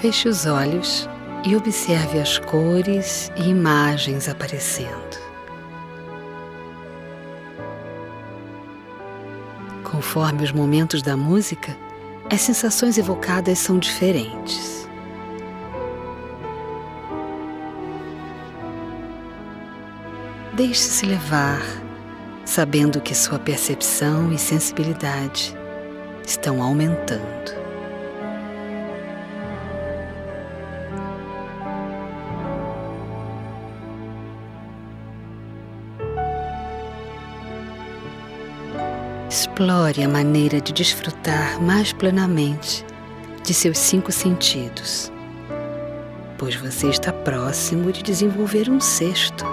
Feche os olhos e observe as cores e imagens aparecendo. Conforme os momentos da música, as sensações evocadas são diferentes. Deixe-se levar, sabendo que sua percepção e sensibilidade estão aumentando. Explore a maneira de desfrutar mais plenamente de seus cinco sentidos, pois você está próximo de desenvolver um sexto.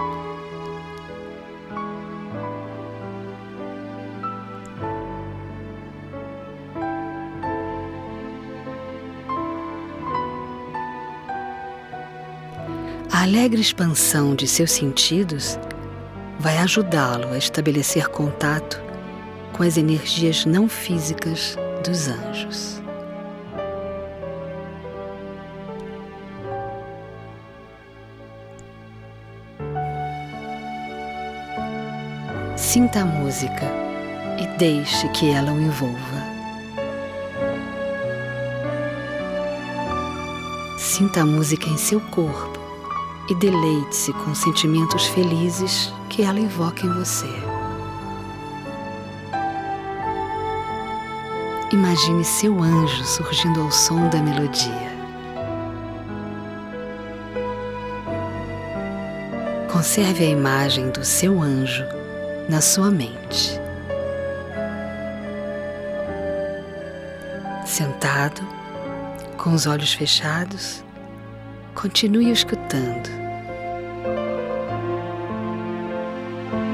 A alegre expansão de seus sentidos vai ajudá-lo a estabelecer contato com as energias não físicas dos anjos. Sinta a música e deixe que ela o envolva. Sinta a música em seu corpo e deleite-se com sentimentos felizes que ela evoca em você. Imagine seu anjo surgindo ao som da melodia. Conserve a imagem do seu anjo na sua mente. Sentado, com os olhos fechados, continue escutando.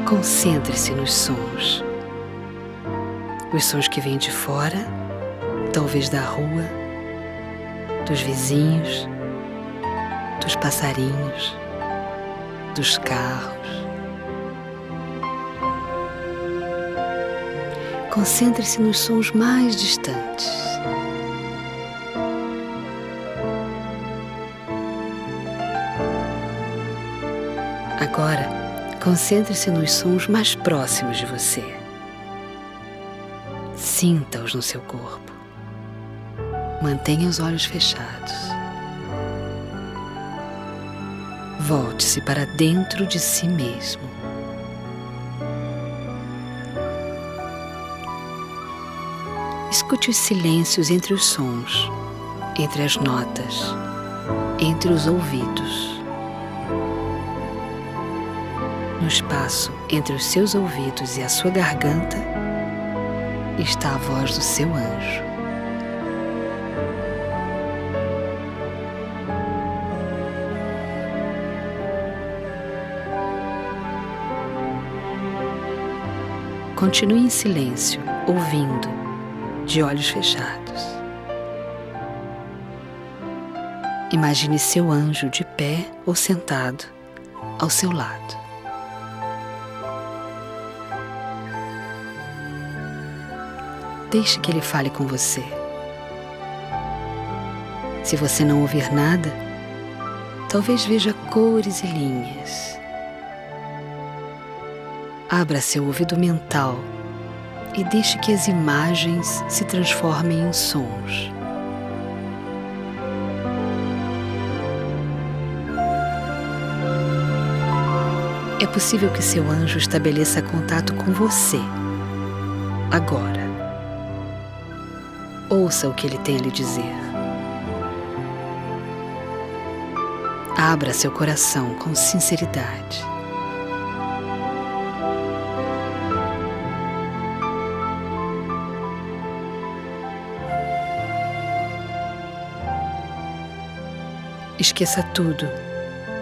Concentre-se nos sons os sons que vêm de fora, talvez da rua, dos vizinhos, dos passarinhos, dos carros. Concentre-se nos sons mais distantes. Agora, concentre-se nos sons mais próximos de você. Sinta-os no seu corpo. Mantenha os olhos fechados. Volte-se para dentro de si mesmo. Escute os silêncios entre os sons, entre as notas, entre os ouvidos. No espaço entre os seus ouvidos e a sua garganta, está a voz do seu anjo. Continue em silêncio, ouvindo, de olhos fechados. Imagine seu anjo de pé ou sentado ao seu lado. Deixe que ele fale com você. Se você não ouvir nada, talvez veja cores e linhas. Abra seu ouvido mental e deixe que as imagens se transformem em sons. É possível que seu anjo estabeleça contato com você agora. Ouça o que ele tem a lhe dizer. Abra seu coração com sinceridade. Esqueça tudo,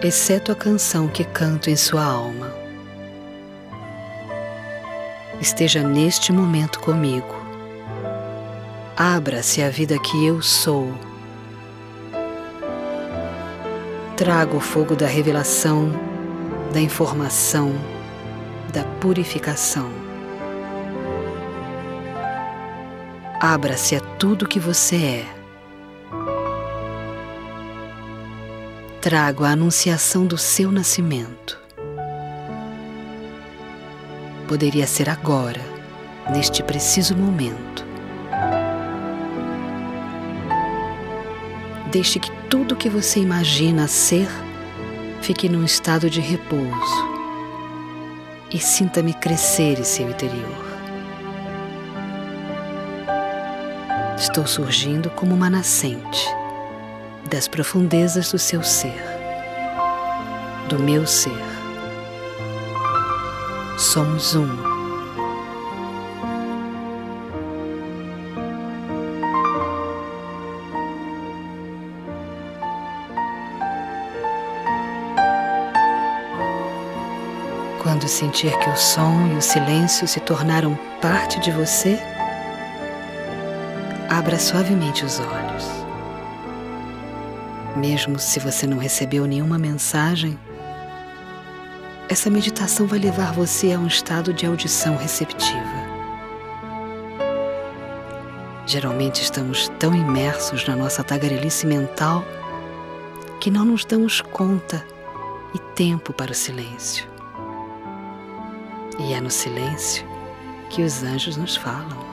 exceto a canção que canto em sua alma. Esteja neste momento comigo Abra-se a vida que eu sou. Trago o fogo da revelação, da informação, da purificação. Abra-se a tudo que você é. trago a anunciação do seu nascimento. Poderia ser agora, neste preciso momento. Deixe que tudo que você imagina ser fique num estado de repouso e sinta-me crescer em seu interior. Estou surgindo como uma nascente das profundezas do seu ser, do meu ser. Somos um. Quando sentir que o som e o silêncio se tornaram parte de você, abra suavemente os olhos. Mesmo se você não recebeu nenhuma mensagem, essa meditação vai levar você a um estado de audição receptiva. Geralmente estamos tão imersos na nossa tagarelice mental que não nos damos conta e tempo para o silêncio. E é no silêncio que os anjos nos falam.